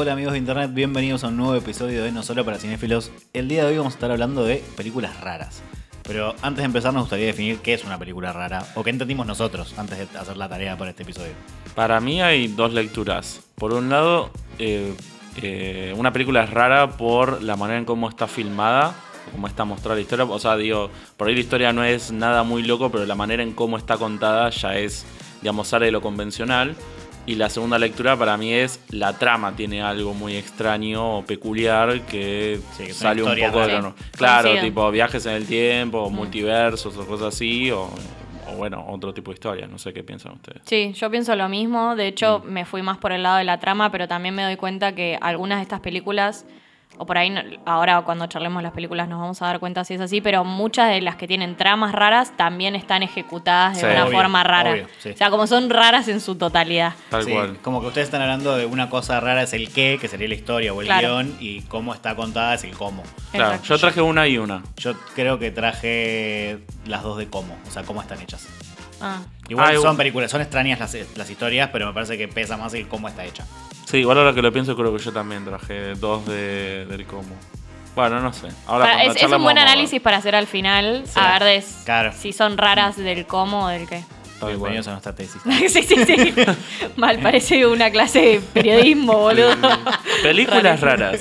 Hola amigos de internet, bienvenidos a un nuevo episodio de No Solo para Cinéfilos. El día de hoy vamos a estar hablando de películas raras. Pero antes de empezar nos gustaría definir qué es una película rara o qué entendimos nosotros antes de hacer la tarea para este episodio. Para mí hay dos lecturas. Por un lado, eh, eh, una película es rara por la manera en cómo está filmada, cómo está mostrada la historia. O sea, digo, por ahí la historia no es nada muy loco, pero la manera en cómo está contada ya es, digamos, sale de lo convencional. Y la segunda lectura para mí es la trama tiene algo muy extraño o peculiar que Sí, sale un poco de rara. lo no- Claro, Coincido. tipo viajes en el tiempo, o multiversos o cosas así, o, o bueno, otro tipo de historia. No sé qué piensan ustedes. Sí, yo pienso lo mismo. De hecho, me fui más por el lado de la trama, pero también me doy cuenta que algunas de estas películas, o por ahí, ahora cuando charlemos las películas nos vamos a dar cuenta si es así, pero muchas de las que tienen tramas raras también están ejecutadas de Sí. una Obvio, forma rara. obvio, sí. O sea, como son raras en su totalidad. Tal Sí, cual. Como que ustedes están hablando de una cosa rara es el qué, que sería la historia o el Claro. guion, y cómo está contada es el cómo. Claro, Exacto. yo traje una y una. Yo creo que traje las dos de cómo, o sea, cómo están hechas. Ah. Igual Ah, igual- son películas, son extrañas las, las historias, pero me parece que pesa más el cómo está hecha. Sí, igual ahora que lo pienso, creo que yo también traje dos de, del cómo. Bueno, no sé. Ahora Para- es, es un buen análisis para hacer al final, Sí. a ver de Claro. si son raras del cómo o del qué. Bienvenidos a nuestra tesis. sí, sí, sí. Mal, parece una clase de periodismo, boludo. Películas raras.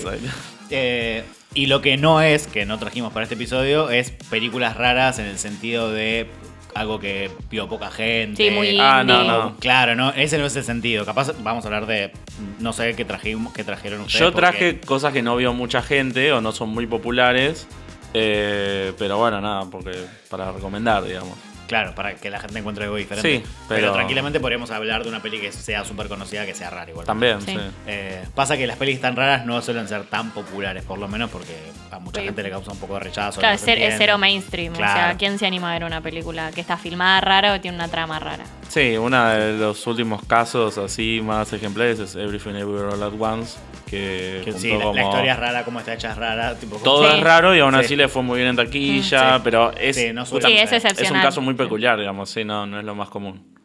Eh, y lo que no es, que no trajimos para este episodio, es películas raras en el sentido de algo que vio poca gente. Sí, muy Ah, no, no. Claro, no, ese no es el sentido. Capaz vamos a hablar de, no sé qué trajimos, qué trajeron ustedes. Yo porque- traje cosas que no vio mucha gente o no son muy populares. eh, pero bueno, nada, porque para recomendar, digamos. Claro, para que la gente encuentre algo diferente. Sí, pero... pero- tranquilamente podríamos hablar de una peli que sea súper conocida, que sea rara igual. También, Sí. Eh, pasa que las pelis tan raras no suelen ser tan populares, por lo menos porque a mucha Sí. gente le causa un poco de rechazo. Claro, no es, cero mainstream. O sea, Claro. ¿quién se anima a ver una película que está filmada rara o tiene una trama rara? Sí, uno de los últimos casos así más ejemplares es Everything Everywhere All At Once. Que, sí, la, la como- historia es rara, cómo está hecha es rara. Tipo, Todo Sí. es raro y aún Sí. así le fue muy bien en taquilla, Sí. pero es, Sí, no suele es un caso muy peculiar, digamos, sí, no, no es lo más común.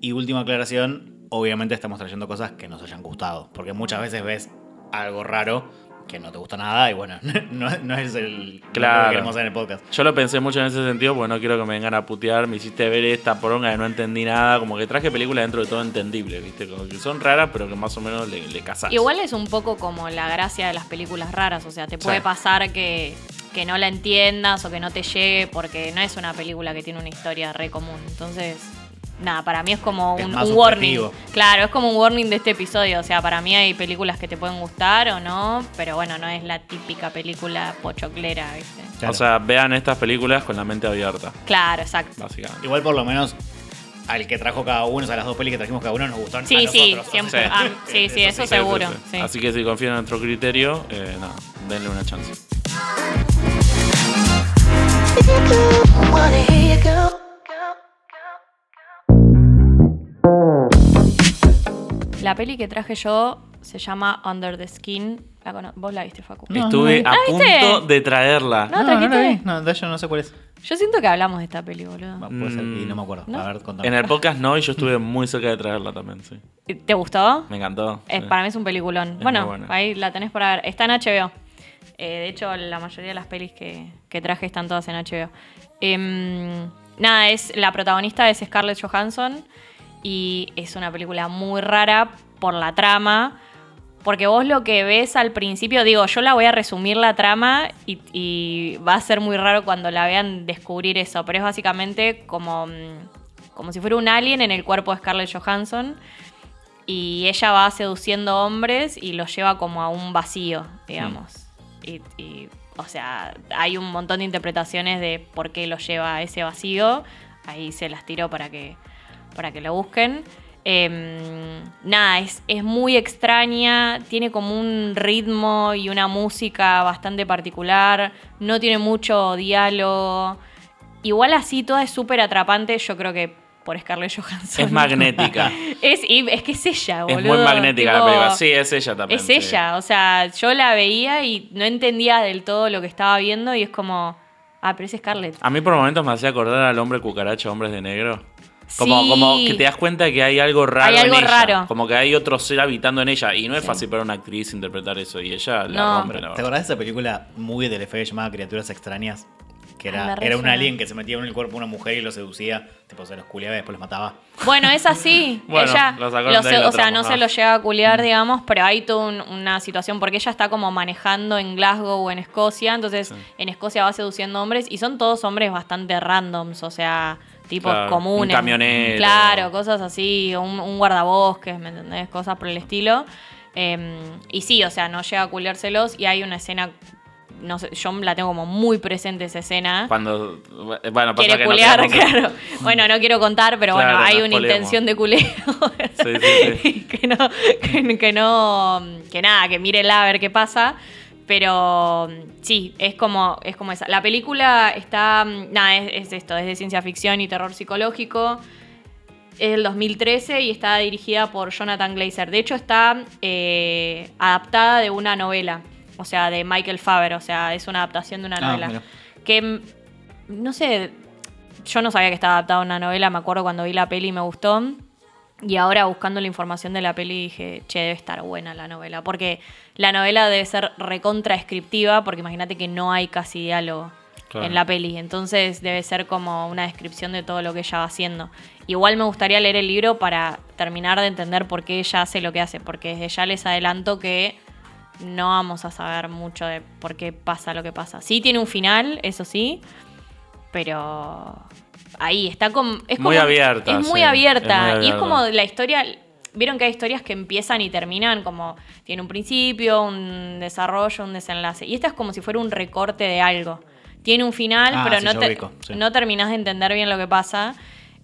Y última aclaración, obviamente estamos trayendo cosas que nos hayan gustado, porque muchas veces ves algo raro que no te gusta nada y bueno, no, no es el Claro. lo que queremos hacer en el podcast. Yo lo pensé mucho en ese sentido porque no quiero que me vengan a putear. Me hiciste ver esta poronga que no entendí nada. Como que traje películas dentro de todo entendible, ¿viste? Como que son raras, pero que más o menos le, le casás. Igual es un poco como la gracia de las películas raras. O sea, te puede Sí. pasar que, que no la entiendas o que no te llegue porque no es una película que tiene una historia re común. Entonces, nada, para mí es como Es un, más un warning. Claro, es como un warning de este episodio. O sea, para mí hay películas que te pueden gustar o no, pero bueno, no es la típica película pochoclera, ¿viste? Claro. O sea, vean estas películas con la mente abierta, Claro, exacto. básicamente. Igual por lo menos al que trajo cada uno, o sea, las dos pelis que trajimos cada uno nos gustaron. Sí, a sí, nosotros. siempre. Sí. ah, sí, sí, eso Sí, seguro. sí, sí. sí. Así que si confían en nuestro criterio, eh, nada, denle una chance. La peli que traje yo se llama Under the Skin. La cono- Vos la viste, Facu. No, Estuve no, a ¿Ah, viste? punto de traerla. No, No, no, trajiste. la vi. No, de hecho no sé cuál es. Yo siento que hablamos de esta peli, boludo. Va, Puede ser, y no me acuerdo. ¿No? A ver, contame. En el podcast no, y yo estuve muy cerca de traerla también, sí. ¿Te gustó? Me encantó. Es, sí. Para mí es un peliculón. muy bueno, buena. ahí la tenés para ver. Está en HBO. Eh, de hecho, la mayoría de las pelis que, que traje están todas en HBO. Em, nada, es, la protagonista es Scarlett Johansson y es una película muy rara por la trama. Porque vos lo que ves al principio, digo, yo la voy a resumir la trama y, y va a ser muy raro cuando la vean descubrir eso, pero es básicamente como, mm, como si fuera un alien en el cuerpo de Scarlett Johansson y ella va seduciendo hombres y los lleva como a un vacío, digamos. Y, y, o sea, hay un montón de interpretaciones de por qué lo lleva a ese vacío. Ahí se las tiro para que, para que lo busquen. Em, nada, es, es muy extraña, tiene como un ritmo y una música bastante particular, no tiene mucho diálogo. Igual así, toda es súper atrapante, yo creo que por Scarlett Johansson. Es magnética. Es, es que es ella, es boludo. muy magnética la película. Sí, es ella también. Es sí. ella, o sea, yo la veía y no entendía del todo lo que estaba viendo y es como, ah, pero es Scarlett. A mí por momentos me hacía acordar al hombre cucaracha, hombres de negro. Como, Sí. como que te das cuenta que hay algo raro Hay algo en ella. raro. Como que hay otro ser habitando en ella. Y no es Sí. fácil para una actriz interpretar eso. Y ella la No. rompe, la ¿Te verdad. acordás de esa película muy de Telefe llamada Criaturas Extrañas? Que era, era un alien que se metía en el cuerpo de una mujer y lo seducía, tipo se los culiaba y después los mataba. Bueno, es así. Bueno, ella, lo lo se- o sea, no ah. se lo llega a culiar, digamos, pero hay toda un- una situación porque ella está como manejando en Glasgow o en Escocia, entonces en Escocia va seduciendo hombres y son todos hombres bastante randoms, o sea, tipos Claro, comunes. un camionero. Claro, cosas así, un, un guardabosques, ¿me entendés? Cosas por el estilo. Eh, y sí, o sea, no llega a culiárselos y hay una escena, no sé, yo la tengo como muy presente esa escena Cuando. Bueno, pasa quiere que no culear, queremos- claro. Bueno, no quiero contar, pero Claro, bueno, hay no una intención de culeo. Sí, sí, sí. que no, que, que no, que nada, que mírela a ver qué pasa. Pero sí, es como, es como esa. La película está, nada, es, es esto, es de ciencia ficción y terror psicológico. Es del 2013 y está dirigida por Jonathan Glazer. De hecho, está eh, adaptada de una novela, o sea, de Michael Faber. O sea, es una adaptación de una Ah, novela. Que, mm, no sé, yo no sabía que estaba adaptada a una novela, me acuerdo cuando vi la peli y me gustó. Y ahora buscando la información de la peli dije, che, debe estar buena la novela. Porque la novela debe ser recontra descriptiva, porque imagínate que no hay casi diálogo Claro. en la peli. Entonces debe ser como una descripción de todo lo que ella va haciendo. Igual me gustaría leer el libro para terminar de entender por qué ella hace lo que hace. Porque desde ya les adelanto que no vamos a saber mucho de por qué pasa lo que pasa. Sí tiene un final, eso sí, pero ahí está como... Es Muy como- abierta, Es muy sí, abierta. es muy Y es abierta. como la historia... Vieron que hay historias que empiezan y terminan como tiene un principio, un desarrollo, un desenlace. Y esta es como si fuera un recorte de algo. Tiene un final, Ah, pero sí, no, te- ubico, sí. no terminás de entender bien lo que pasa.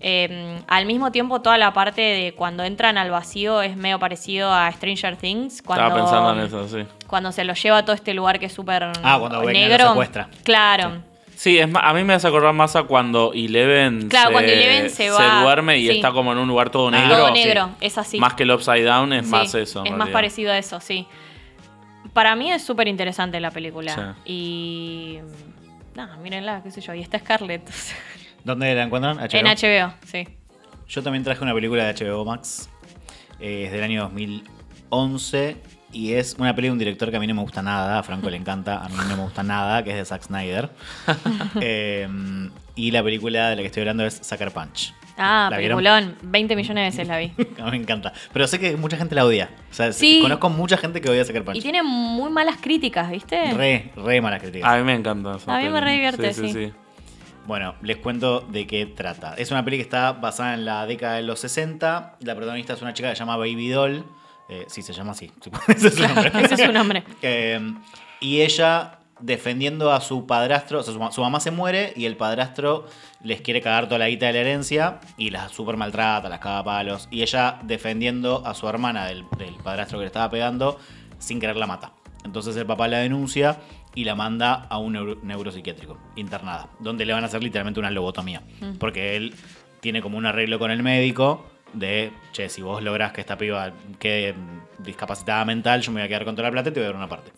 Eh, al mismo tiempo, toda la parte de cuando entran al vacío es medio parecido a Stranger Things. Cuando, Estaba pensando en eso, sí. Cuando se lo lleva a todo este lugar que es súper Ah, cuando negro. lo secuestra. Claro. Sí, es ma- a mí me hace acordar más a cuando Eleven, Claro, se, cuando Eleven se va, duerme y sí. está como en un lugar todo Ah, negro. Todo sí. negro, es así. Más que el Upside Down es Sí, más eso. Es más parecido a eso, sí. Para mí es súper interesante la película. Y. Nada, mírenla, qué sé yo. Y está Scarlett. ¿Dónde la encuentran? HBO. en HBO, sí. Yo también traje una película de HBO Max. eh, es del año 2011. Y es una película de un director que a mí no me gusta nada. A Franco le encanta. A mí no me gusta nada. Que es de Zack Snyder. Eh, y la película de la que estoy hablando es Sucker Punch. Ah, peliculón. 20 millones de veces la vi. A mí me encanta. Pero sé que mucha gente la odia. O sea, Sí. conozco mucha gente que odia Sucker Punch. Y tiene muy malas críticas, ¿viste? Re, re malas críticas. A mí me encanta. A mí me peli. re divierte, sí. Bueno, les cuento de qué trata. Es una peli que está basada en la década de los 60. La protagonista es una chica que se llama Baby Doll. Eh, sí, se llama así. Ese es su nombre. Ese es su nombre. Eh, y ella defendiendo a su padrastro, o sea, su, ma- su mamá se muere y el padrastro les quiere cagar toda la guita de la herencia y las super maltrata, las caga a palos. Y ella defendiendo a su hermana del, del padrastro que le estaba pegando, sin querer la mata. Entonces el papá la denuncia y la manda a un neuro- neuropsiquiátrico, internada, donde le van a hacer literalmente una lobotomía. Porque él tiene como un arreglo con el médico de, che, si vos lográs que esta piba quede discapacitada mental, yo me voy a quedar con toda la plata y te voy a dar una parte.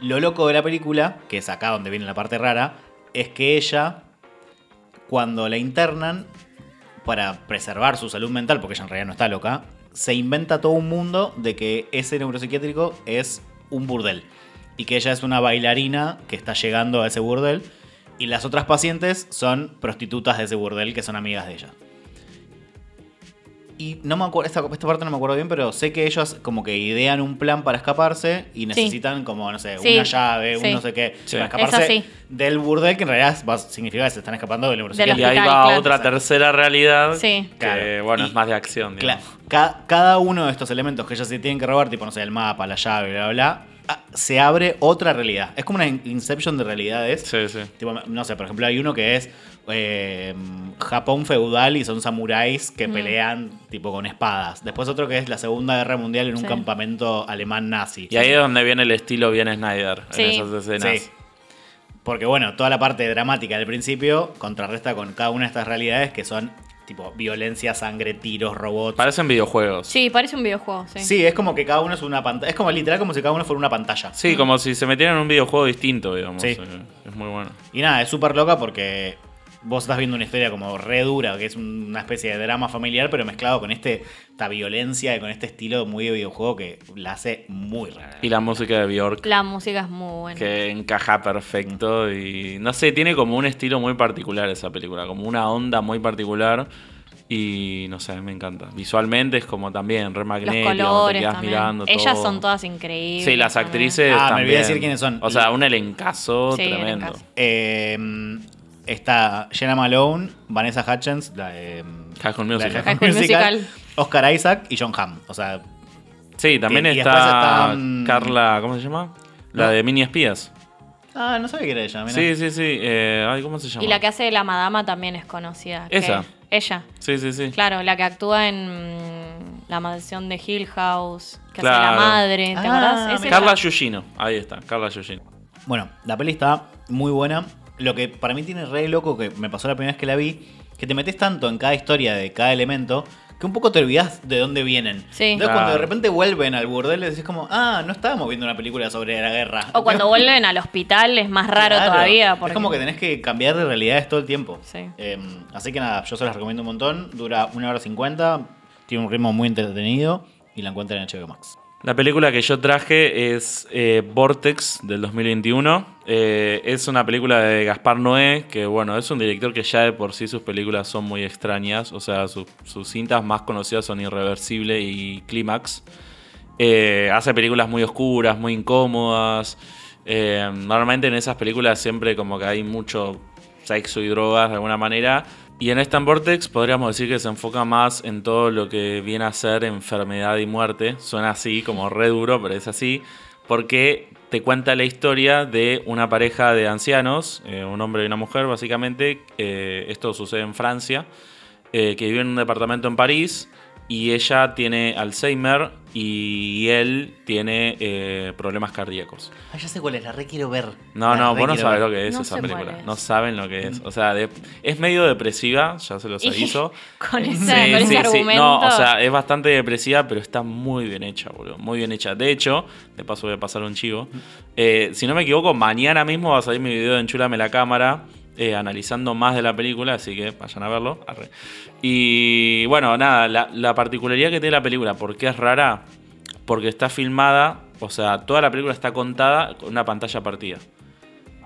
Lo loco de la película, que es acá donde viene la parte rara, es que ella, cuando la internan, para preservar su salud mental, porque ella en realidad no está loca, se inventa todo un mundo de que ese neuropsiquiátrico es un burdel. Y que ella es una bailarina que está llegando a ese burdel. Y las otras pacientes son prostitutas de ese burdel que son amigas de ella. Y no me acuerdo, esta, esta parte no me acuerdo bien, pero sé que ellos como que idean un plan para escaparse y necesitan como, no sé, Sí, una llave, sí. un no sé qué, Sí. para Es escaparse del burdel que en realidad va- significa que se están escapando del Del neuropsiquiátrico. Y ahí va claro. otra tercera realidad. Sí. Que, Claro. bueno, Y- es más de acción. Digamos. ca- cada uno de estos elementos que ellos se tienen que robar, tipo, no sé, el mapa, la llave, bla, bla, bla, se abre otra realidad. Es como una in- inception de realidades. Sí, sí. Tipo, no sé, por ejemplo, hay uno que es eh, Japón feudal y son samuráis que pelean tipo con espadas. Después otro que es la Segunda Guerra Mundial en un Sí. campamento alemán nazi. Y ahí es donde viene el estilo bien Snyder Sí. en esas escenas. Sí. Porque bueno, toda la parte dramática del principio contrarresta con cada una de estas realidades que son tipo violencia, sangre, tiros, robots. Parecen videojuegos. Sí, parece un videojuego, sí. Sí, es como que cada uno es una pantalla. Es como literal como si cada uno fuera una pantalla. Sí, como si se metieran en un videojuego distinto, digamos. Sí. Eh, Es muy bueno. Y nada, es súper loca porque vos estás viendo una historia como re dura, que es una especie de drama familiar, pero mezclado con este, esta violencia y con este estilo muy de videojuego que la hace muy rara. Y la música de Bjork. La música es muy buena. Que encaja perfecto y no sé, tiene como un estilo muy particular esa película, como una onda muy particular y no sé, me encanta. Visualmente es como también re Los magnético, te colores quedas también. mirando Ellas todo. son todas increíbles. Sí, las también. actrices Ah, me también. olvidé decir quiénes son. O sea, un elencazo Sí, tremendo. elencazo. Eh, está Jenna Malone, Vanessa Hutchins, la de High School la de Musical. High School Musical. Oscar Isaac y John Hamm. O sea, Sí, también Y- y está mm, Carla, ¿cómo se llama? La No. de Mini Espías. ah, no sabía que era ella. mirá. Sí, sí, sí. eh, ay, ¿Cómo se llama? Y la que hace de la madama también es conocida. Esa. Ella. Sí, sí, sí. Claro, la que actúa en mm, La maldición de Hill House, que hace la madre, ¿te Ah, acordás? Es mirá. Carla. Yugino. Ahí está, Carla Yugino. Bueno, la peli está muy buena. Lo que para mí tiene re loco, que me pasó la primera vez que la vi, que te metes tanto en cada historia de cada elemento, que un poco te olvidas de dónde vienen. Sí. Entonces cuando de repente vuelven al burdel, decís como, ah, no estábamos viendo una película sobre la guerra. O cuando vuelven al hospital es más raro Claro. todavía. Porque... Es como que tenés que cambiar de realidades todo el tiempo. Sí. Eh, así que nada, yo se las recomiendo un montón. Dura una hora cincuenta, tiene un ritmo muy entretenido y la encuentran en HBO Max. La película que yo traje es eh, Vortex del 2021. Eh, es una película de Gaspar Noé, que bueno, es un director que ya de por sí sus películas son muy extrañas. O sea, su- sus cintas más conocidas son Irreversible y Clímax. Eh, hace películas muy oscuras, muy incómodas. Normalmente en esas películas siempre como que hay mucho sexo y drogas de alguna manera. Y en esta en Vortex podríamos decir que se enfoca más en todo lo que viene a ser enfermedad y muerte. Suena así, como re duro, pero es así. Porque te cuenta la historia de una pareja de ancianos, eh, un hombre y una mujer básicamente. Eh, esto sucede en Francia, eh, que vive en un departamento en París. Y ella tiene Alzheimer y él tiene eh, problemas cardíacos. Ah, ya sé cuál es, la re quiero ver. No, La no, vos no sabés ver. lo que es No esa película. es. No saben lo que es. O sea, de- es medio depresiva, ya se los aviso. con, ese, Sí, con ese sí, sí. argumento. No, o sea, es bastante depresiva, pero está muy bien hecha, boludo. Muy bien hecha. De hecho, de paso voy a pasar un chivo. eh, si no me equivoco, mañana mismo va a salir mi video de Enchúlame la cámara. Eh, analizando más de la película, así que vayan a verlo. Y bueno, nada, la, la particularidad que tiene la película, ¿por qué es rara? Porque está filmada, o sea, toda la película está contada con una pantalla partida.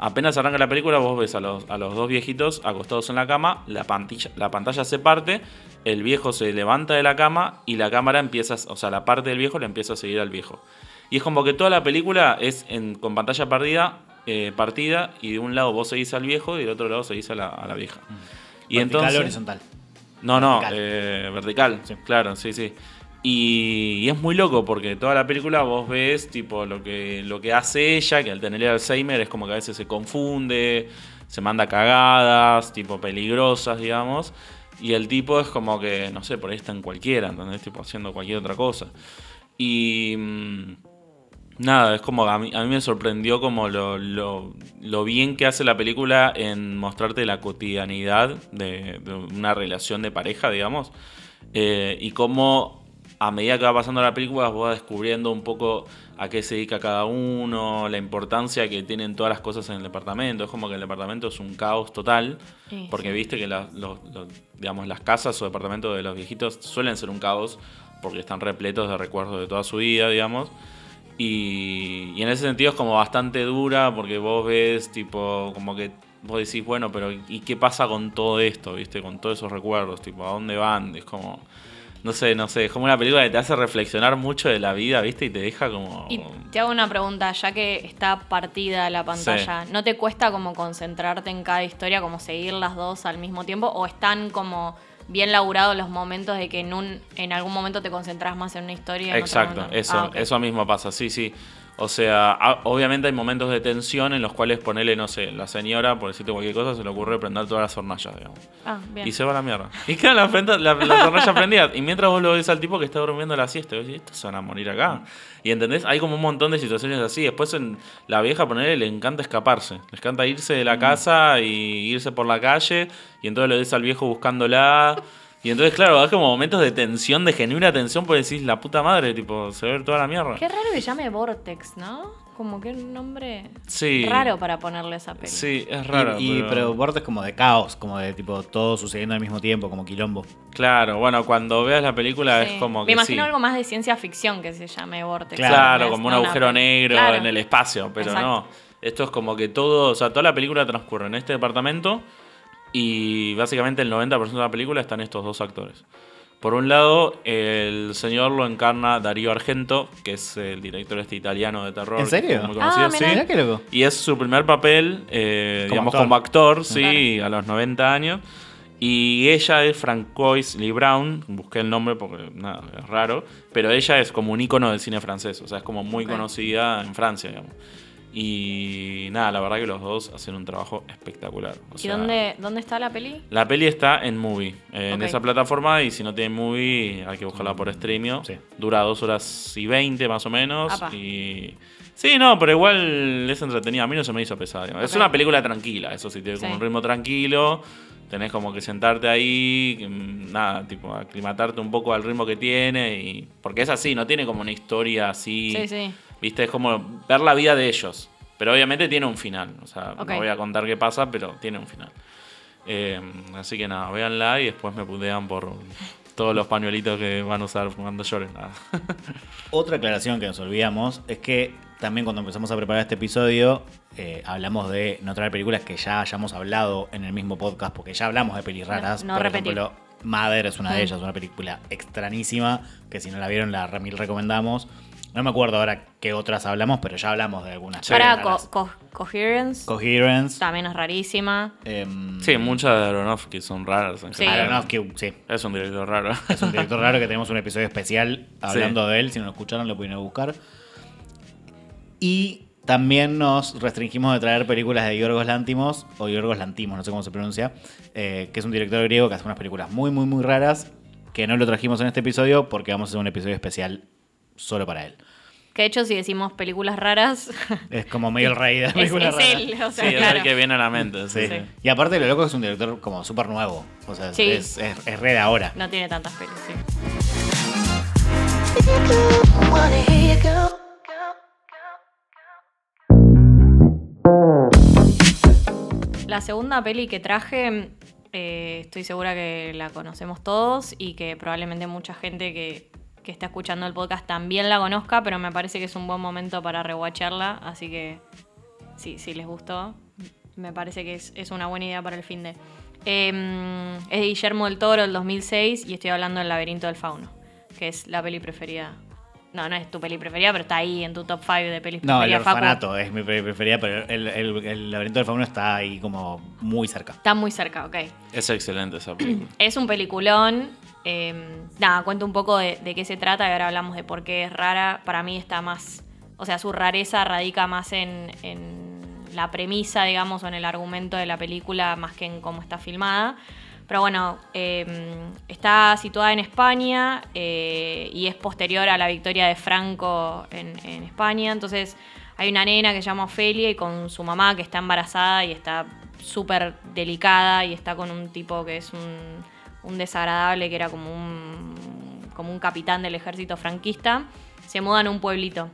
Apenas arranca la película, vos ves a los, a los dos viejitos acostados en la cama, la pantalla, la pantalla se parte, el viejo se levanta de la cama y la cámara empieza, o sea, la parte del viejo le empieza a seguir al viejo. Y es como que toda la película es con pantalla partida, eh, partida y de un lado vos seguís al viejo y del otro lado seguís a la, a la vieja. Y Vertical, entonces... horizontal. No, no, Vertical. eh, vertical, Sí. claro, sí, sí. Y, y es muy loco porque toda la película vos ves tipo lo que, lo que hace ella, que al tener Alzheimer es como que a veces se confunde, se manda cagadas, tipo peligrosas, digamos. Y el tipo es como que, no sé, por ahí está en cualquiera, ¿entendés? Tipo haciendo cualquier otra cosa. Y... Nada, es como a mí, a mí me sorprendió como lo, lo- lo bien que hace la película en mostrarte la cotidianidad de, de una relación de pareja, digamos. Eh, y cómo a medida que va pasando la película vos vas descubriendo un poco a qué se dedica cada uno, la importancia que tienen todas las cosas en el departamento. Es como que el departamento es un caos total, Sí, porque sí. viste que la- los- los- digamos, las casas o departamentos de los viejitos suelen ser un caos, porque están repletos de recuerdos de toda su vida, digamos. Y, y en ese sentido es como bastante dura porque vos ves tipo como que vos decís, bueno, pero ¿y qué pasa con todo esto, viste? Con todos esos recuerdos, tipo, ¿a dónde van? Es como, no sé, no sé, es como una película que te hace reflexionar mucho de la vida, viste? Y te deja como... Y te hago una pregunta, ya que está partida la pantalla, ¿no te cuesta como concentrarte en cada historia, como seguir las dos al mismo tiempo? ¿O están como bien laburados los momentos de que en, un, en algún momento te concentras más en una historia? en Exacto, eso, Ah, eso mismo pasa, sí, sí. O sea, a- obviamente hay momentos de tensión en los cuales ponerle, no sé, la señora, por decirte cualquier cosa, se le ocurre prender todas las hornallas, digamos. Ah, bien. Y se va a la mierda. Y quedan las, la- las hornallas prendidas. Y mientras vos lo ves al tipo que está durmiendo la siesta, vos decís, estos se van a morir acá. Y entendés, hay como un montón de situaciones así. Después en la vieja ponerle le encanta escaparse. Le encanta irse de la casa y irse por la calle. Y entonces lo ves al viejo buscándola. Y entonces, claro, es como momentos de tensión, de genuina tensión, porque decís, la puta madre, tipo, se ve toda la mierda. Qué raro que llame Vortex, ¿no? como que un nombre Sí. raro para ponerle esa peli. Sí, es raro. y, y- pero- pero Vortex como de caos, como de tipo todo sucediendo al mismo tiempo, como quilombo. Claro, bueno, cuando veas la película Sí. es como Me que imagino sí. algo más de ciencia ficción que se llame Vortex. Claro, como un una agujero negro Claro. en el espacio, pero Exacto. no. Esto es como que todo, o sea, toda la película transcurre en este departamento y básicamente el 90% de la película están estos dos actores. Por un lado, el señor lo encarna Darío Argento, que es el director este italiano de terror. ¿En serio? Muy Ah, conocido, mirá. sí. Qué loco. Y es su primer papel, eh, Como digamos, actor. como actor, sí, a los 90 años. Y ella es Francois Lee Brown, busqué el nombre porque nada, es raro, pero ella es como un ícono del cine francés, o sea, es como muy conocida en Francia, digamos. Y nada, la verdad que los dos hacen un trabajo espectacular. O ¿Y sea, dónde, dónde está la peli? La peli está en Movie, en esa plataforma, y si no tiene Movie hay que buscarla por streaming. Sí. Dura dos horas y 20 más o menos. Apa. Y... Sí, no, pero igual es entretenida. A mí no se me hizo pesada. Es una película tranquila, eso sí, tiene como un ritmo tranquilo. Tenés como que sentarte ahí, mm, nada, tipo, aclimatarte un poco al ritmo que tiene. y Porque es así, no tiene como una historia así. Sí, sí. Viste, es como ver la vida de ellos. Pero obviamente tiene un final. O sea, no voy a contar qué pasa, pero tiene un final. Eh, así que nada, véanla y después me putean por todos los pañuelitos que van a usar cuando lloren. Nada. Otra aclaración que nos olvidamos es que también cuando empezamos a preparar este episodio eh, hablamos de no traer películas que ya hayamos hablado en el mismo podcast, porque ya hablamos de pelis raras. no Por repetir. ejemplo, Mother es una de Mm. ellas, una película extrañísima, que si no la vieron la remil recomendamos. No me acuerdo ahora qué otras hablamos, pero ya hablamos de algunas. Sí. Para raras. Co- Co- Coherence, Coherence. también es rarísima. em, Sí, muchas de Aronofsky son raras. en Sí. Aronofsky, sí. Es un director raro. Es un director raro que tenemos un episodio especial hablando de él. Si no lo escucharon, lo pueden buscar. Y también nos restringimos de traer películas de Yorgos Lantimos, o Yorgos Lantimos, no sé cómo se pronuncia, eh, que es un director griego que hace unas películas muy, muy, muy raras, que no lo trajimos en este episodio porque vamos a hacer un episodio especial solo para él. Que de hecho, si decimos películas raras, Es como medio el rey de las es, películas es raras. él. O Sí, sea, es claro. el que viene a la mente. Sí. Sí. Sí. Y aparte lo loco es un director como súper nuevo. O sea, Sí. es, es, es re de ahora. No tiene tantas pelis, sí. La segunda peli que traje, eh, estoy segura que la conocemos todos y que probablemente mucha gente que, que está escuchando el podcast también la conozca, pero me parece que es un buen momento para rewatcharla, así que sí, si les gustó, me parece que es, es una buena idea para el fin de... Eh, es de Guillermo del Toro, el 2006, y estoy hablando del laberinto del fauno, que es la peli preferida. No, no es tu peli preferida, pero está ahí en tu top 5 de pelis No, el preferidas, Facu. orfanato es mi peli preferida, pero el, el- el laberinto del fauno está ahí como muy cerca. Está muy cerca, ok. Es excelente esa película. Es un peliculón. Eh, nada, cuento un poco de, qué se trata y ahora hablamos de por qué es rara. Para mí está más. O sea, su rareza radica más en, la premisa, digamos, o en el argumento de la película, más que en cómo está filmada. Pero bueno, eh, está situada en España eh, y es posterior a la victoria de Franco en, en España. Entonces hay una nena que se llama Ofelia y con su mamá que está embarazada y está súper delicada y está con un tipo que es un, un desagradable, que era como un, como un capitán del ejército franquista. Se mudan a un pueblito.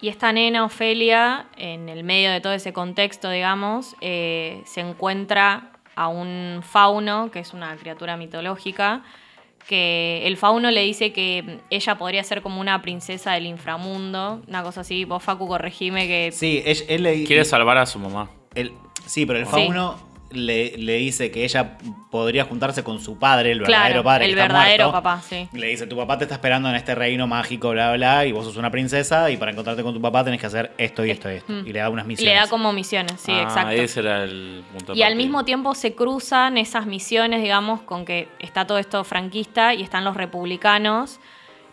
Y esta nena, Ofelia, en el medio de todo ese contexto, digamos, eh, se encuentra a un fauno, que es una criatura mitológica, que el fauno le dice que ella podría ser como una princesa del inframundo, una cosa así. Vos, Facu, corregime que... Sí, él, él le Quiere salvar a su mamá. él- sí, pero el Sí. Le, le dice que ella podría juntarse con su padre, el claro, verdadero padre. el que está verdadero muerto. papá, sí. Le dice, tu papá te está esperando en este reino mágico, bla, bla, y vos sos una princesa, y para encontrarte con tu papá tenés que hacer esto y esto y esto. Mm. Y le da unas misiones. Le da como misiones, sí, Ah, exacto. Ese era el punto Y al mismo tiempo se cruzan esas misiones, digamos, con que está todo esto franquista y están los republicanos.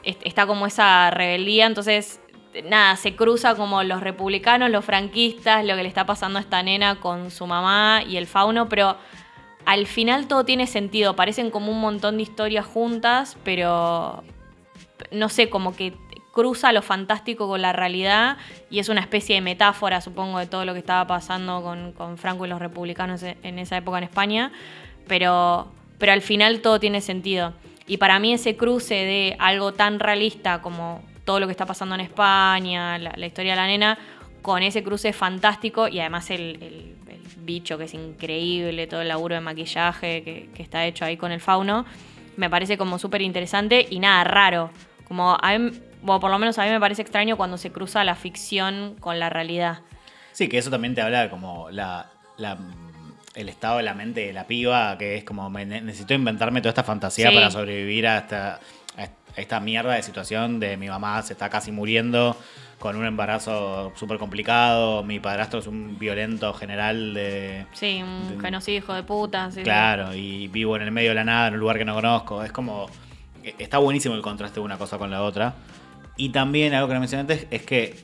Est- Está como esa rebeldía, entonces, nada, se cruza como los republicanos, los franquistas, lo que le está pasando a esta nena con su mamá y el fauno, pero al final todo tiene sentido. Parecen como un montón de historias juntas, pero no sé, como que cruza lo fantástico con la realidad y es una especie de metáfora, supongo, de todo lo que estaba pasando con, con Franco y los republicanos e- en esa época en España, pero, pero al final todo tiene sentido. Y para mí ese cruce de algo tan realista como todo lo que está pasando en España, la, la historia de la nena, con ese cruce fantástico y además el, el- el bicho que es increíble, todo el laburo de maquillaje que, que está hecho ahí con el fauno, me parece como súper interesante y nada raro. Como a mí, o por lo menos a mí me parece extraño cuando se cruza la ficción con la realidad. Sí, que eso también te habla como la, la- el estado de la mente de la piba, que es como me ne- necesito inventarme toda esta fantasía Sí. para sobrevivir a esta, mierda de situación de mi mamá se está casi muriendo con un embarazo súper complicado, mi padrastro es un violento general de... Sí, un De- genocidio hijo de puta. sí, sí. Claro, y vivo en el medio de la nada, en un lugar que no conozco. Es como. eh, Está buenísimo el contraste de una cosa con la otra. Y también algo que no mencioné antes es que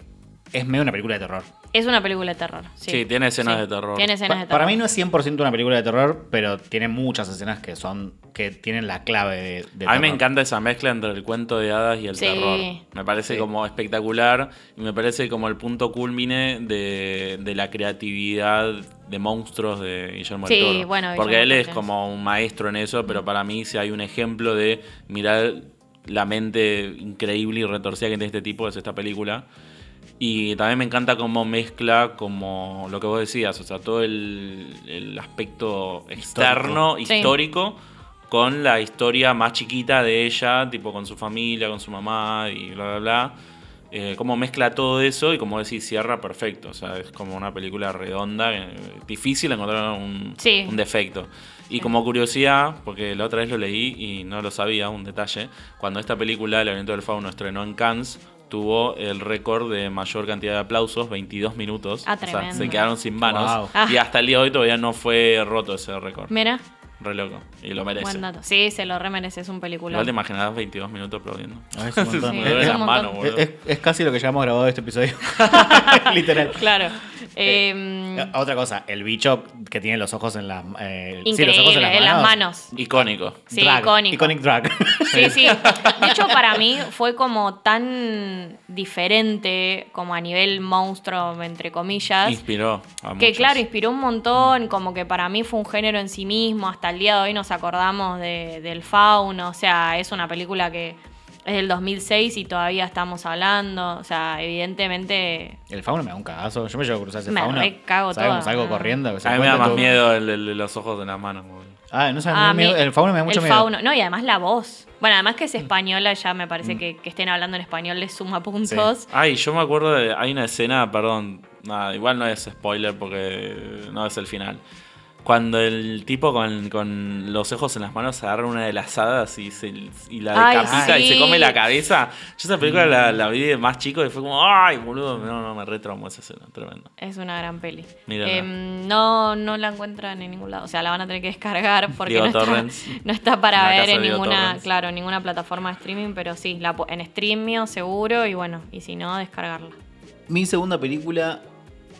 es medio una película de terror. Es una película de terror. Sí, Sí, tiene escenas de terror. Tiene escenas Pa- de terror. para mí no es 100% una película de terror, pero tiene muchas escenas que son. que tienen la clave de, de A mí me terror. encanta esa mezcla entre el cuento de hadas y el Sí. terror. Me parece Sí. como espectacular y me parece como el punto culmine de, de la creatividad de monstruos de Guillermo Sí, del Toro. bueno, Porque Guillermo él es como un maestro en eso, pero para mí si hay un ejemplo de mirar la mente increíble y retorcida que tiene este tipo es esta película. Y también me encanta cómo mezcla como lo que vos decías, o sea, todo el, el aspecto externo, histórico, con la historia más chiquita de ella, tipo con su familia, con su mamá y bla, bla, bla. Eh, cómo mezcla todo eso y como decís, cierra perfecto. O sea, es como una película redonda, eh, difícil encontrar un, Sí. un defecto. Y como curiosidad, porque la otra vez lo leí y no lo sabía, un detalle, cuando esta película, El Aliento del Fauno, estrenó en Cannes, tuvo el récord de mayor cantidad de aplausos, 22 minutos. Ah, o sea, se quedaron sin manos. Wow. Ah. Y hasta el día de hoy todavía no fue roto ese récord. Mira, Re loco. Y lo merece. buen dato. Sí, se lo remerece, es un película. Igual te imaginarás 22 minutos aplaudiendo. Ah, es un montón. Sí, Es- las un manos, casi lo que llevamos grabado de este episodio. Literal. Claro. Eh, Em, Eh, Otra cosa, el bicho que tiene los ojos en las. eh, sí, los ojos en las manos. Icónico. Sí, Drag, icónico. Iconic drag. Sí, sí. De hecho, para mí fue como tan diferente, como a nivel monstruo, entre comillas. Inspiró a Que muchos. claro, inspiró un montón, como que para mí fue un género en sí mismo, hasta el día de hoy nos acordamos de- del fauno, o sea, es una película que es del 2006 y todavía estamos hablando, o sea, evidentemente... El fauno me da un cagazo. Yo me llevo a cruzar ese Me fauno. re cago toda. Salgo Ah. corriendo. que se A mí me da más todo- miedo el, el de los ojos en las manos. boludo. Ah, no sabes, a me da mí- miedo. el fauno me da mucho el miedo. fauno- no, y además la voz. Bueno, además que es Mm. española, ya me parece que, que estén hablando en español les suma puntos. Ay, yo me acuerdo de. Hay una escena, perdón. Nada, igual no es spoiler porque no es el final. Cuando el tipo con, con los ojos en las manos agarra una de las hadas y, se, y la Ay, decapita y se come la cabeza. Yo esa película la, la vi de más chico y fue como, ay, boludo, no, no, me retraumó esa escena, tremendo. Es una gran peli. Em, no, no la encuentran en ningún lado. O sea, la van a tener que descargar porque no está, no está para ver en ninguna, claro, en ninguna plataforma de streaming, pero sí, la, po- en streaming seguro y bueno, y si no, descargarla. Mi segunda película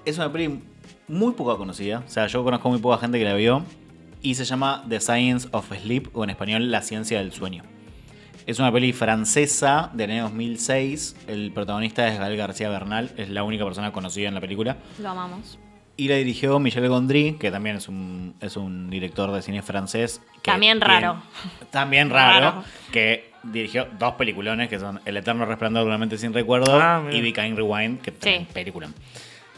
es una peli muy poco conocida. O sea, yo conozco muy poca gente que la vio. Y se llama The Science of Sleep, o en español La Ciencia del Sueño. Es una peli francesa del año 2006. El protagonista es Gael García Bernal. Es la única persona conocida en la película. Lo amamos. Y la dirigió Michel Gondry, que también es un, es un director de cine francés. que También raro. también raro. Raro. Que dirigió dos peliculones que son El Eterno Resplandor de una mente sin recuerdo Ah, y Be Kind Rewind, que también Sí. película.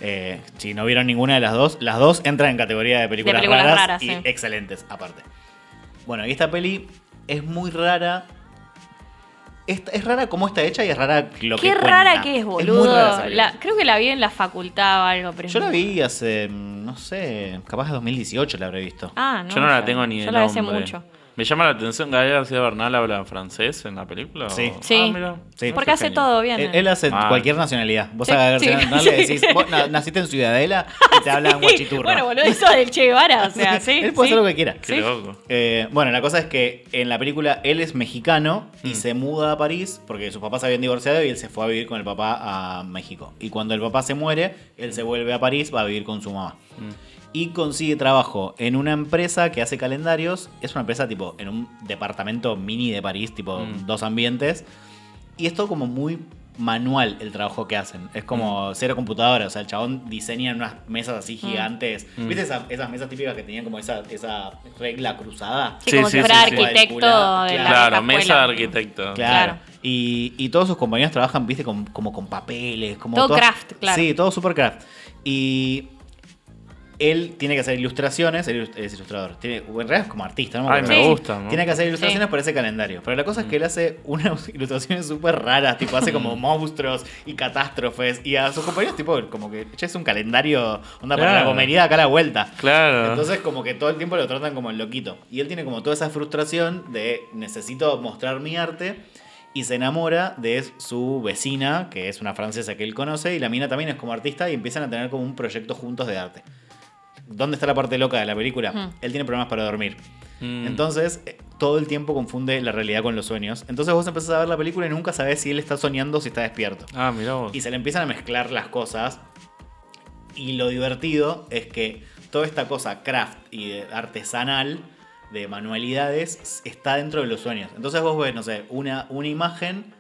Eh, si no vieron ninguna de las dos, las dos entran en categoría de películas, películas raras, raras, y sí. excelentes aparte. Bueno, y esta peli es muy rara. Es, es rara cómo está hecha y es rara lo que Qué cuenta. rara que es, muy boludo. rara esa película. La- creo que la vi en la facultad o algo, pero Yo la vi hace, no sé, capaz de 2018 la habré visto. Ah, no. Yo no la tengo ni Yo la vi hace nombre. mucho. Me llama la atención, Gael García Bernal habla francés en la película. Sí. ¿O? Sí. Ah, mira. Sí. Porque Qué hace todo bien. Él, él hace Ah. cualquier nacionalidad. Vos Sí, a García sí, Bernal le decís, vos na- naciste en Ciudadela y te hablan guachiturro. Bueno, boludo, eso del Che Guevara, o sea, sí. Él puede sí. hacer lo que quiera. Qué loco. Eh, bueno, la cosa es que en la película él es mexicano y Mm. se muda a París porque sus papás se habían divorciado y él se fue a vivir con el papá a México. Y cuando el papá se muere, él se vuelve a París, va a vivir con su mamá. Mm. Y consigue trabajo en una empresa que hace calendarios. Es una empresa tipo en un departamento mini de París, tipo Mm. dos ambientes. Y es todo como muy manual el trabajo que hacen. Es como Mm. cero computadora. O sea, el chabón diseña unas mesas así gigantes. Mm. ¿Viste esas, esas mesas típicas que tenían como esa, esa regla cruzada? Sí, Sí, como sí, si fuera sí, sí. arquitecto Claro, de la Claro, vieja mesa de arquitecto. Claro. Claro. Y, y todos sus compañeros trabajan, viste, con- como con papeles. Como Todo todas- craft, claro. Sí, todo super craft. Y él tiene que hacer ilustraciones, él es ilustrador. Tiene, en realidad es como artista, ¿no? Ay, me gusta. ¿no? Tiene que hacer ilustraciones Sí. para ese calendario. Pero la cosa es que él hace unas ilustraciones súper raras, tipo hace como monstruos y catástrofes. Y a sus compañeros, tipo, como que che, es un calendario, onda para la Claro. comería acá a la vuelta. Claro. Entonces, como que todo el tiempo lo tratan como el loquito. Y él tiene como toda esa frustración de necesito mostrar mi arte. Y se enamora de su vecina, que es una francesa que él conoce. Y la mina también es como artista. Y empiezan a tener como un proyecto juntos de arte. ¿Dónde está la parte loca de la película? Él tiene problemas para dormir. Mm. Entonces, eh, todo el tiempo confunde la realidad con los sueños. Entonces vos empezás a ver la película y nunca sabés si él está soñando o si está despierto. Ah, mirá vos. Y se le empiezan a mezclar las cosas. Y lo divertido es que toda esta cosa craft y artesanal, de manualidades, está dentro de los sueños. Entonces vos ves, no sé, una, una imagen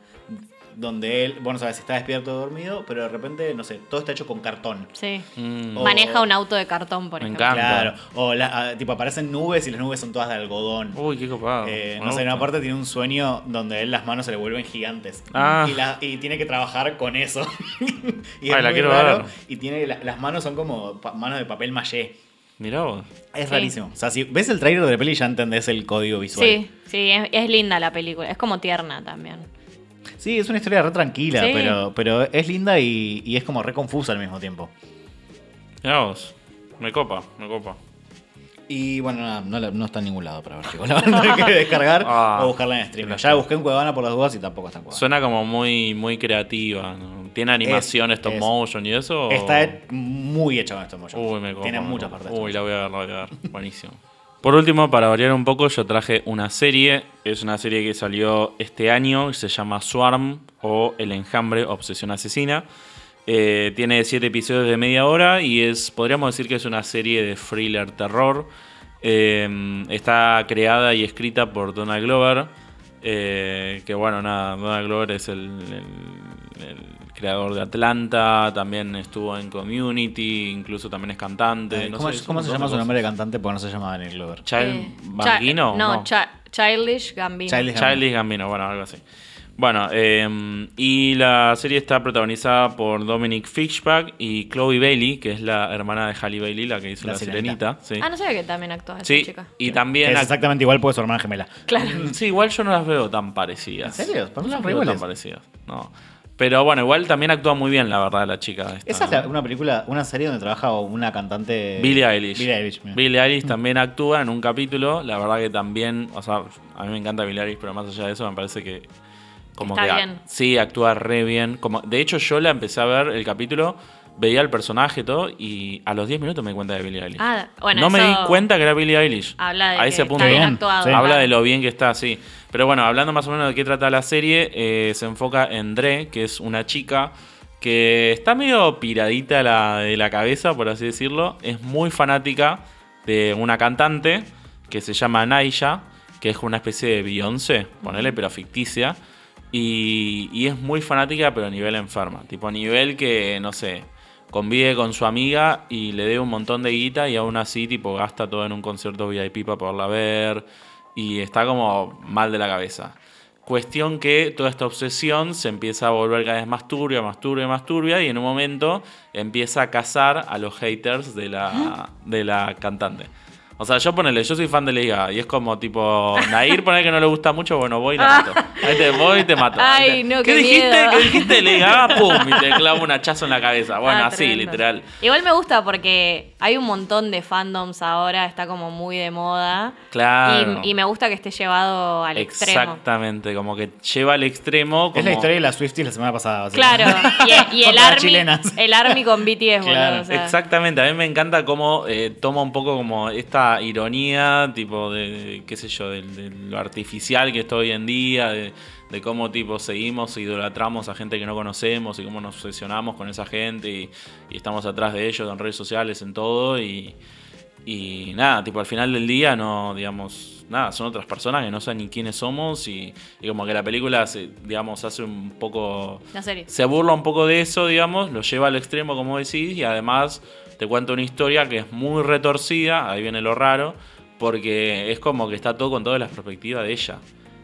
donde él, bueno, sabes si está despierto o dormido, pero de repente, no sé, todo está hecho con cartón. Sí. Mm. O- Maneja un auto de cartón, por Me ejemplo. encanta. Claro. O la- ah, tipo aparecen nubes y las nubes son todas de algodón. Uy, qué copado. Eh, no sé, en una parte tiene un sueño donde él las manos se le vuelven gigantes. Ah. Y, la- y tiene que trabajar con eso. y Ay, la muy quiero raro. ver. Y tiene la- las manos son como pa- manos de papel maché. Mirá vos. Es Sí. rarísimo. O sea, si ves el trailer de la peli ya entendés el código visual. Sí, sí, es, es linda la película. Es como tierna también. Sí, es una historia re tranquila, Sí. pero, pero es linda y, y es como re confusa al mismo tiempo. Mirá vos. Me copa, me copa. Y bueno, nada, no, no está en ningún lado para ver, chicos. La van a tener que descargar Ah. o buscarla en stream. Ya la busqué en Cuevana por las dudas y tampoco está en Cuevana. Suena como muy, muy creativa. ¿no? ¿Tiene animación, Es- stop es- motion y eso? o- Está muy hecho con esto motion. Uy, me copa. Tiene me muchas copa. partes. Uy, la voy a ver, la voy a ver. Buenísimo. Por último, para variar un poco, yo traje una serie. Es una serie que salió este año se llama Swarm o El Enjambre, Obsesión Asesina. Eh, tiene siete episodios de media hora y es, podríamos decir que es una serie de thriller terror. Eh, está creada y escrita por Donald Glover. eh, que bueno, nada, Donald Glover es el, el- creador de Atlanta, también estuvo en Community, incluso también es cantante. No ¿Cómo, sé, se llama su nombre de cantante? Porque no se llama Daniel Glover. Child Eh, Bambino, no, no. Chi- Childish Gambino. Childish Childish Gambino, bueno, algo así. Bueno, eh, y la serie está protagonizada por Dominic Fishback y Chloe Bailey, que es la hermana de Halle Bailey, la que hizo La La, Sirenita. Sirenita. sí. Ah, no sabía que también actúa esa Sí, chica. y Que también... es exactamente igual porque su hermana gemela. Claro. Sí, igual yo no las veo tan parecidas. ¿En serio? No son las veo tan parecidas. No. Pero bueno, igual también actúa muy bien, la verdad, la chica. esta. Esa es la- una película, una serie donde trabaja una cantante. Billie Eilish. Billie Eilish, mira. Billie Eilish también actúa en un capítulo. La verdad que también, o sea, a mí me encanta Billie Eilish, pero más allá de eso me parece que como Está que bien. sí actúa re bien. Como de hecho yo la empecé a ver el capítulo, veía el personaje y todo y a los 10 minutos me di cuenta de Billie Eilish. Ah, bueno, no me eso di cuenta que era Billie Eilish. Habla de a que ese punto. está bien Bien, actuado. sí. Habla claro. de lo bien que está, sí. Pero bueno, hablando más o menos de qué trata la serie, eh, se enfoca en Dre, que es una chica que está medio piradita de la cabeza, por así decirlo. Es muy fanática de una cantante que se llama Naisha, que es una especie de Beyoncé, ponele, pero ficticia. Y, y es muy fanática, pero a nivel enferma. Tipo, a nivel que, no sé, convive con su amiga y le dé un montón de guita y aún así, tipo, gasta todo en un concierto VIP para poderla ver. Y está como mal de la cabeza. Cuestión que toda esta obsesión se empieza a volver cada vez más turbia, más turbia, más turbia. Y en un momento empieza a cazar a los haters de la, de la cantante. O sea, yo ponele, yo soy fan de Liga y es como tipo, Nair ponele que no le gusta mucho, bueno, voy y la mato. Ahí te voy y te mato. Ay, no, ¿Qué, qué dijiste? miedo. ¿Qué dijiste? Liga, pum, y te clavo un hachazo en la cabeza. Bueno, Ah, así, tremendo. literal. Igual me gusta porque hay un montón de fandoms ahora, está como muy de moda. Claro. Y, y me gusta que esté llevado al extremo. Exactamente, como que lleva al extremo. Como... Es la historia de las Swifties la semana pasada. Claro, y, y el, army, chilenas. el Army con BTS, boludo. Claro, o sea. Exactamente, a mí me encanta cómo eh, toma un poco como esta ironía, tipo de, de, qué sé yo, de, lo artificial que está hoy en día, de, de cómo tipo seguimos e idolatramos a gente que no conocemos y cómo nos obsesionamos con esa gente y, y estamos atrás de ellos en redes sociales, en todo y, y nada, tipo al final del día no, digamos, nada, son otras personas que no saben ni quiénes somos y, y como que la película, se, digamos, hace un poco La serie. se burla un poco de eso, digamos, lo lleva al extremo, como decís, y además te cuenta una historia que es muy retorcida, ahí viene lo raro, porque es como que está todo con toda la perspectiva de ella.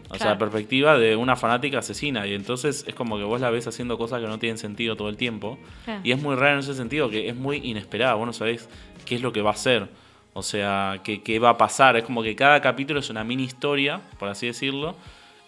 O sea, Claro. la perspectiva de una fanática asesina. Y entonces es como que vos la ves haciendo cosas que no tienen sentido todo el tiempo. Claro. Y es muy raro en ese sentido, que es muy inesperada. Vos no sabés qué es lo que va a hacer. O sea, qué, qué va a pasar. Es como que cada capítulo es una mini historia, por así decirlo.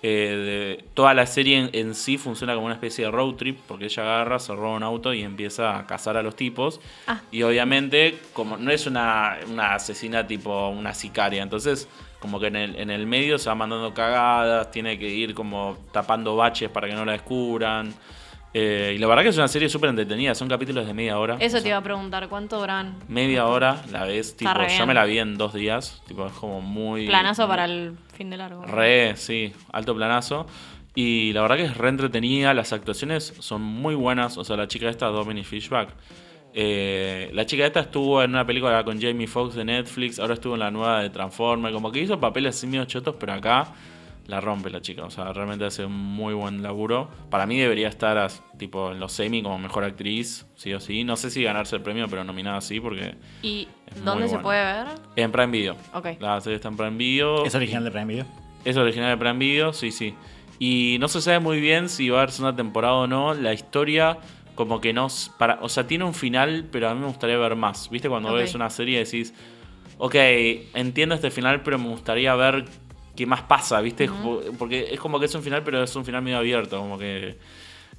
Eh, de- toda la serie en, en sí funciona como una especie de road trip, porque ella agarra, se roba un auto y empieza a cazar a los tipos. Ah. Y obviamente, como no es una, una asesina tipo una sicaria, entonces como que en el, en el medio se va mandando cagadas, tiene que ir como tapando baches para que no la descubran. Eh, y la verdad que es una serie súper entretenida, son capítulos de media hora. Eso te sea, iba a preguntar, ¿cuánto duran? Media hora la ves, tipo, yo me la vi en dos días, tipo, es como muy... Planazo para el de largo. Re, sí, alto planazo. Y la verdad que es re entretenida, las actuaciones son muy buenas. O sea, la chica esta, Dominic Fishback. eh, la chica esta estuvo en una película con Jamie Foxx de Netflix, ahora estuvo en la nueva de Transformers, como que hizo papeles así medio chotos, pero acá la rompe la chica. O sea, realmente hace un muy buen laburo. Para mí debería estar as- tipo en los semi como mejor actriz, sí o sí. No sé si ganarse el premio, pero nominada sí, porque ¿Y dónde se buena. puede ver? en Prime Video. Ok. La serie está en Prime Video. ¿Es original de Prime Video? Es original de Prime Video, sí, sí. Y no se sabe muy bien si va a haber segunda temporada o no. La historia, como que no. Para, o sea, tiene un final, pero a mí me gustaría ver más. ¿Viste? Cuando ves una serie y decís, ok, entiendo este final, pero me gustaría ver qué más pasa, ¿viste? Porque es como que es un final, pero es un final medio abierto. Como que.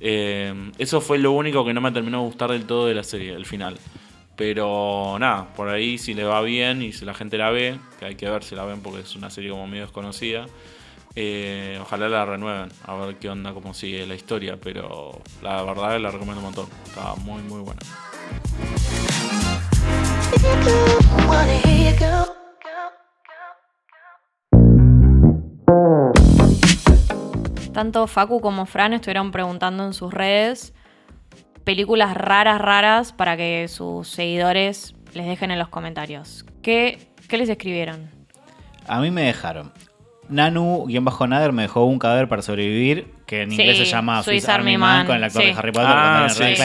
eh, eso fue lo único que no me terminó de gustar del todo de la serie, el final. Pero nada, por ahí si le va bien y si la gente la ve, que hay que ver si la ven porque es una serie como medio desconocida, eh, ojalá la renueven, a ver qué onda, cómo sigue la historia, pero la verdad la recomiendo un montón, está muy muy buena. Tanto Facu como Fran estuvieron preguntando en sus redes películas raras, raras para que sus seguidores les dejen en los comentarios. ¿Qué, qué les escribieron? A mí me dejaron. Nanu-Nader me dejó un cadáver para sobrevivir, que en Sí, inglés se llama Swiss Swiss Army Army Man, Man, con el actor sí. de Harry Potter. Ah, sí. Es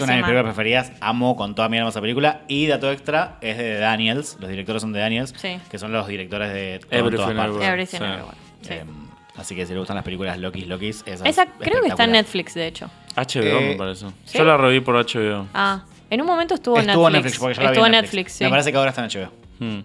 una de mis películas preferidas. Amo con toda mi alma esa película. Y dato extra, es de Daniels. Los directores son de Daniels, Sí. que son los directores de Everything. Everywhere. Everything sí. Everywhere. Sí. Así que si le gustan las películas Lokis, Lokis, esa, Esa es creo que está en. Netflix, de hecho. HBO Eh, me parece. ¿sí? Yo la reví por HBO. Ah, en un momento estuvo, Estuvo en en Netflix. Netflix, porque yo la vi estuvo en en Netflix. Netflix, sí. Me parece que ahora está en HBO. Hmm.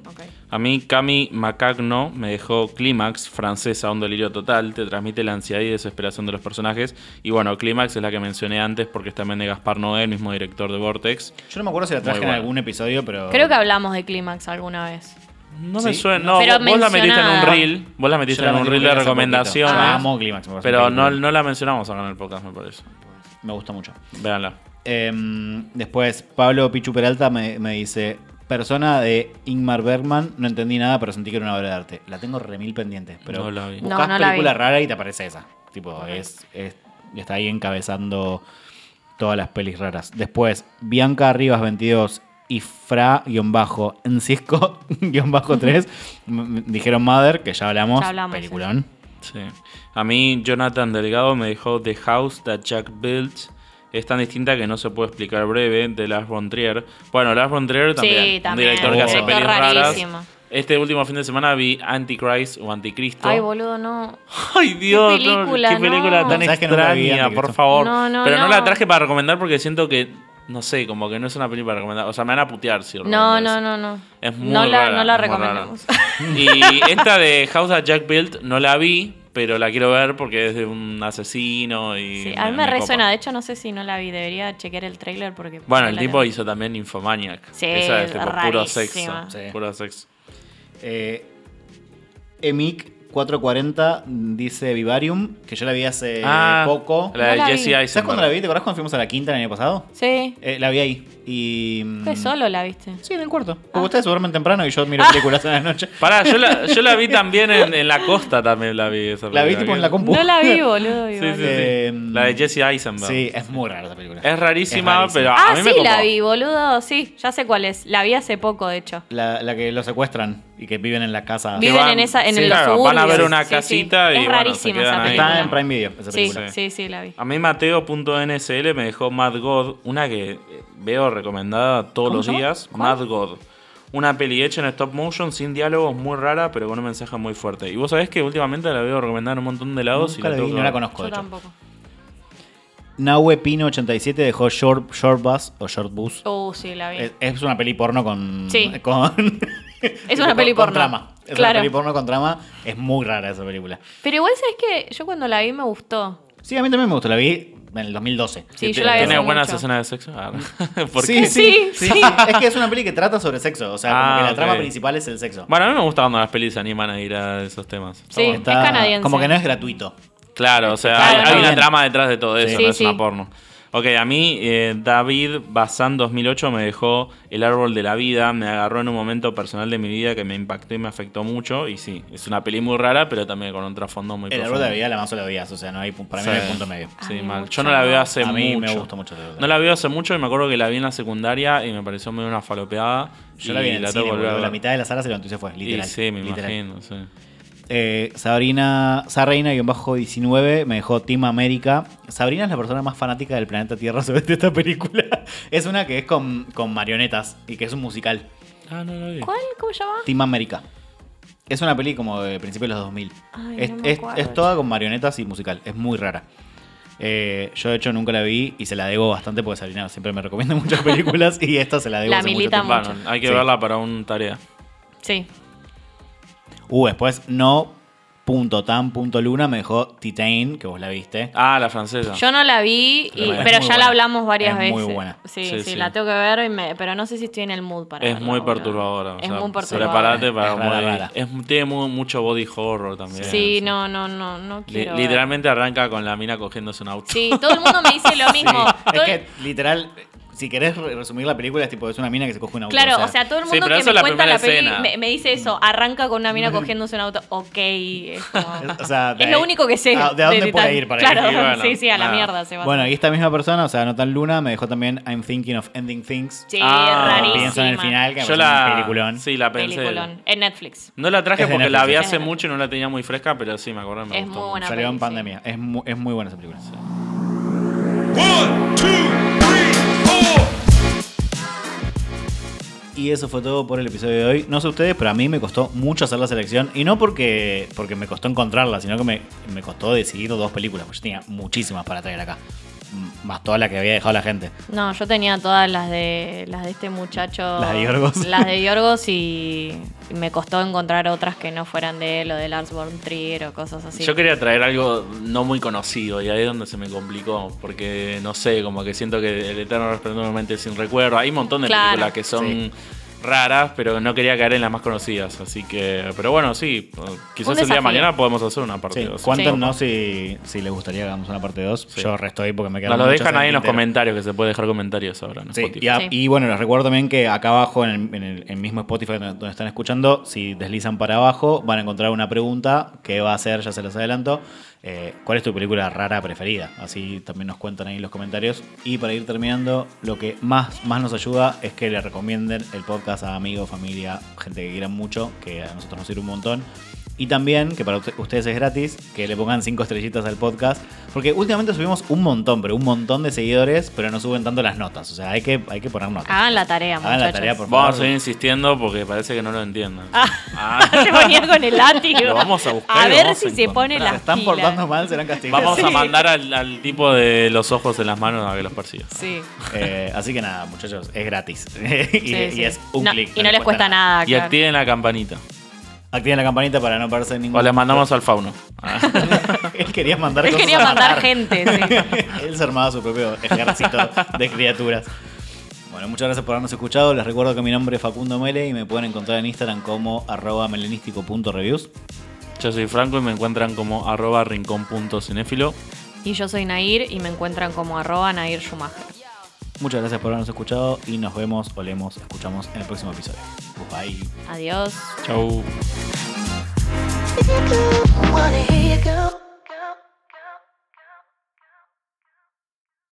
A mí Cami Macagno me dejó Clímax, francesa, un delirio total, te transmite la ansiedad y desesperación de los personajes. Y bueno, Clímax es la que mencioné antes porque es también de Gaspar Noé, el mismo director de Vortex. Yo no me acuerdo si la traje Muy en bueno. algún episodio, pero. Creo que hablamos de Clímax alguna vez. No Sí. me suena, no, Pero vos, la metiste en un reel, vos la metiste la en un reel de Ah. amo Climax, me pero no, no la mencionamos acá en el podcast, me parece. Me gusta mucho. Véanla. Em, después, Pablo Pichu Peralta me, me dice: Persona de Ingmar Bergman, no entendí nada, pero sentí que era una obra de arte. La tengo remil pendiente, pero No la vi. buscás No, no la película vi. rara y te aparece esa. Tipo, es, es- está ahí encabezando todas las pelis raras. Después, Bianca Rivas 22 y Fra-Encisco-3 dijeron Mother, que ya hablamos. Ya hablamos, peliculón. Sí. A mí, Jonathan Delgado me dejó The House That Jack Built. Es tan distinta que no se puede explicar breve, de Lars von Trier. Bueno, Lars von Trier también, un también. director que hace pelis raras. Este último fin de semana vi Antichrist o Anticristo. Ay, boludo, no. Ay, Dios, Qué no, película, qué película no. tan ¿Sabes que nunca vi extraña, Anticristo? por favor. No, no, Pero no. no. la traje para recomendar porque siento que, no sé, como que no es una película para recomendar. O sea, me van a putear si No, recomiendo no, no, no. Es muy no la, rara, no la recomendamos. Y esta de House That Jack Built no la vi, pero la quiero ver porque es de un asesino y... Sí, a mí me resuena. De hecho, no sé si no la vi. Debería chequear el trailer porque. Bueno, el tipo hizo también Infomaniac. Sí, Esa es tipo puro sexo. Sí. Puro sexo. Eh, Emic 440 dice Vivarium, que yo la vi hace Ah, poco. La de No la vi. Jesse Eisenberg. ¿Sabes cuándo la vi? ¿Te acordás cuando fuimos a la quinta el año pasado? Sí. Eh, la vi ahí. Y. mm, Fue solo la viste. Sí, en el cuarto. Ah. Porque ustedes se duermen temprano y yo miro películas en la noche. Pará, yo la, yo la vi también en, en la costa también la vi esa La vi película. tipo en la compu. No la vi, boludo. Sí, igual. sí, sí. Eh, La de Jesse Eisenberg. Sí, es muy rara esa película. Es rarísima, Es rarísima. pero a Ah, mí sí, la vi, boludo. Sí, ya sé cuál es. La vi hace poco, de hecho. La, la que lo secuestran y que viven en la casa. Viven van- en esa, en sí, claro, van a ver una Sí, sí. casita y, Es bueno, se rarísima esa ahí. película. Está en Prime Video esa Sí, película. sí, sí, la vi. A mí Mateo.nsl me dejó Mad God, una que eh, recomendada todos ¿Cómo los días. Mad God. una peli hecha en stop motion, sin diálogos, muy rara, pero con un mensaje muy fuerte. Y vos sabés que últimamente la veo recomendar en un montón de lados Nunca y la la tengo vi, que no la conozco. Yo de hecho. tampoco. Nahue Pino 87 dejó Short, Short Bus o Short Bus. Uh, sí, la vi. Es, es una peli porno con. Sí. con- Es una con- peli con porno. trama. Es Claro. una peli porno con trama. Es muy rara esa película. Pero igual, ¿sabes que Yo cuando la vi me gustó. Sí, a mí también me gustó. La vi en el 2012. Sí, yo la vi ¿Tiene hace buenas mucho. escenas de sexo? Ah, ¿Por Sí, qué? sí, Sí. Es que es una peli que trata sobre sexo. O sea, como Ah, que la trama principal es el sexo. Bueno, a mí me gusta cuando las pelis se animan a ir a esos temas. Sí, Está- es canadiense. Como que no es gratuito. Claro, o sea, Claro, hay, no. hay una trama detrás de todo eso, Sí, no es una porno. Ok, a mí eh, David Bazán 2008 me dejó El árbol de la vida, me agarró en un momento personal de mi vida que me impactó y me afectó mucho. Y sí, es una peli muy rara, pero también con un trasfondo muy El profundo. árbol de la vida la más solo veías. O sea, no hay, para mí Sí. no hay punto medio. Sí, mal. mucho Yo no la veo hace A mí mucho. me gusta mucho No la la veo hace mucho y me acuerdo que la vi en la secundaria y me pareció medio una falopeada. Yo y la vi en tengo cine. La mitad de la sala se levantó y se fue, literal. Y sí, me literal. imagino, sí. Eh, Sabrina, Sarreina-19 me dejó Team América. Sabrina es la persona más fanática del planeta Tierra sobre esta película. Es una que es con, con marionetas y que es un musical. Ah, no la vi. ¿Cuál? ¿Cómo se llama? Team América. Es una peli como de principios de los 2000. Ay, es, no me es- acuerdo, es toda con marionetas y musical. Es muy rara. Eh, yo de hecho nunca la vi y se la debo bastante porque Sabrina siempre me recomienda muchas películas y esta se la debo La hace mucho milita tiempo. mucho. Bueno, hay que Sí. verla para una tarea. Sí. Uh, después no punto tan punto luna me dejó Titain, que vos la viste. Ah, la francesa. Yo no la vi, y- Pero ya buena. la hablamos varias Es veces. muy buena. Sí, Sí, sí, sí. la tengo que ver, y me- pero no sé si estoy en el mood para Es verla, muy perturbadora. o Es sea, muy perturbadora. Prepárate para Es rara, muy- rara. es- tiene mu- mucho body horror también. Sí, no, no, no, no quiero. ver. literalmente arranca con la mina cogiéndose un auto. Sí, todo el mundo me dice lo mismo. Es que literal, si querés re- resumir la película, es tipo, es una mina que se coge un auto. Claro, o sea, todo el mundo que me la cuenta la peli escena. me, me dice eso, arranca con una mina cogiéndose un auto. Ok, es como- o sea, de es lo único que sé. Ah, ¿De dónde de puede ir para Claro, bueno, sí, sí, a la mierda se va. Bueno, y esta misma persona, o sea, no tan Luna, me dejó también I'm Thinking of Ending Things. Sí, Ah, rarísima. Pienso en el final, que me Yo parece un la. peliculón. Sí, la pensé. Peliculón. En Netflix. No la traje porque la vi hace mucho y no la tenía muy fresca, pero sí, me acuerdo. Me Es gustó muy buena. Salió en pandemia. Es muy buena esa película. One, two, Y eso fue todo por el episodio de hoy. No sé ustedes, pero a mí me costó mucho hacer la selección. Y no porque, porque me costó encontrarla, sino que me, me costó decidir dos películas. Porque yo tenía muchísimas para traer acá. Más todas las que había dejado la gente. No, yo tenía todas las de las de este muchacho. Las de Yorgos. Las de Yorgos y y me costó encontrar otras que no fueran de él o de Lars von Trier o cosas así. Yo quería traer algo no muy conocido y ahí es donde se me complicó. Porque no sé, como que siento que El Eterno Resplandor de una mente sin recuerdo. Hay un montón de Claro. películas que son Sí. Raras, pero no quería caer en las más conocidas. Así que. Pero bueno, sí. Quizás el día de mañana podemos hacer una parte Sí, dos. cuéntenos si, si les gustaría que hagamos una parte 2. Sí. Yo resto ahí porque me quedan Nos lo dejan ahí en los comentarios, que se puede dejar comentarios ahora en Sí, Spotify. y, a- Sí. y bueno, les recuerdo también que acá abajo en el, en el- mismo Spotify donde, donde están escuchando, si deslizan para abajo, van a encontrar una pregunta que va a ser, ya se los adelanto, eh, ¿cuál es tu película rara preferida? Así también nos cuentan ahí en los comentarios. Y para ir terminando, lo que más, más nos ayuda es que le recomienden el podcast a amigos, familia, gente que quieran mucho, que a nosotros nos sirve un montón. Y también, que para usted- ustedes es gratis, que le pongan cinco estrellitas al podcast. Porque últimamente subimos un montón, pero un montón de seguidores, pero no suben tanto las notas. O sea, hay que, hay que poner notas. Hagan la tarea, Hagan la muchachos. tarea, por Vamos a favor. seguir insistiendo porque parece que no lo entiendan. Ah, Ah. se ponía con el látigo. Lo vamos a buscar A y ver si a se pone las Se están pilas. portando mal, serán castigados. Vamos a mandar al, al tipo de los ojos en las manos a que los persiga. Sí. Eh, así que nada, muchachos, es gratis. y, sí, y sí. es un No, clic. y no les cuesta nada. Y claro. activen la campanita. Activen la campanita para no perderse ningún. O le mandamos al fauno. Él quería mandar Él cosas quería a mandar gente, sí. Él se armaba su propio ejército de criaturas. Bueno, muchas gracias por habernos escuchado. Les recuerdo que mi nombre es Facundo Mele y me pueden encontrar en Instagram como arroba melenístico.reviews. Yo soy Franco y me encuentran como arroba rincón.cinéfilo. Y yo soy Nair y me encuentran como arroba Nair Schumacher. Muchas gracias por habernos escuchado y nos vemos, olemos, escuchamos en el próximo episodio. Bye. Adiós. Chau.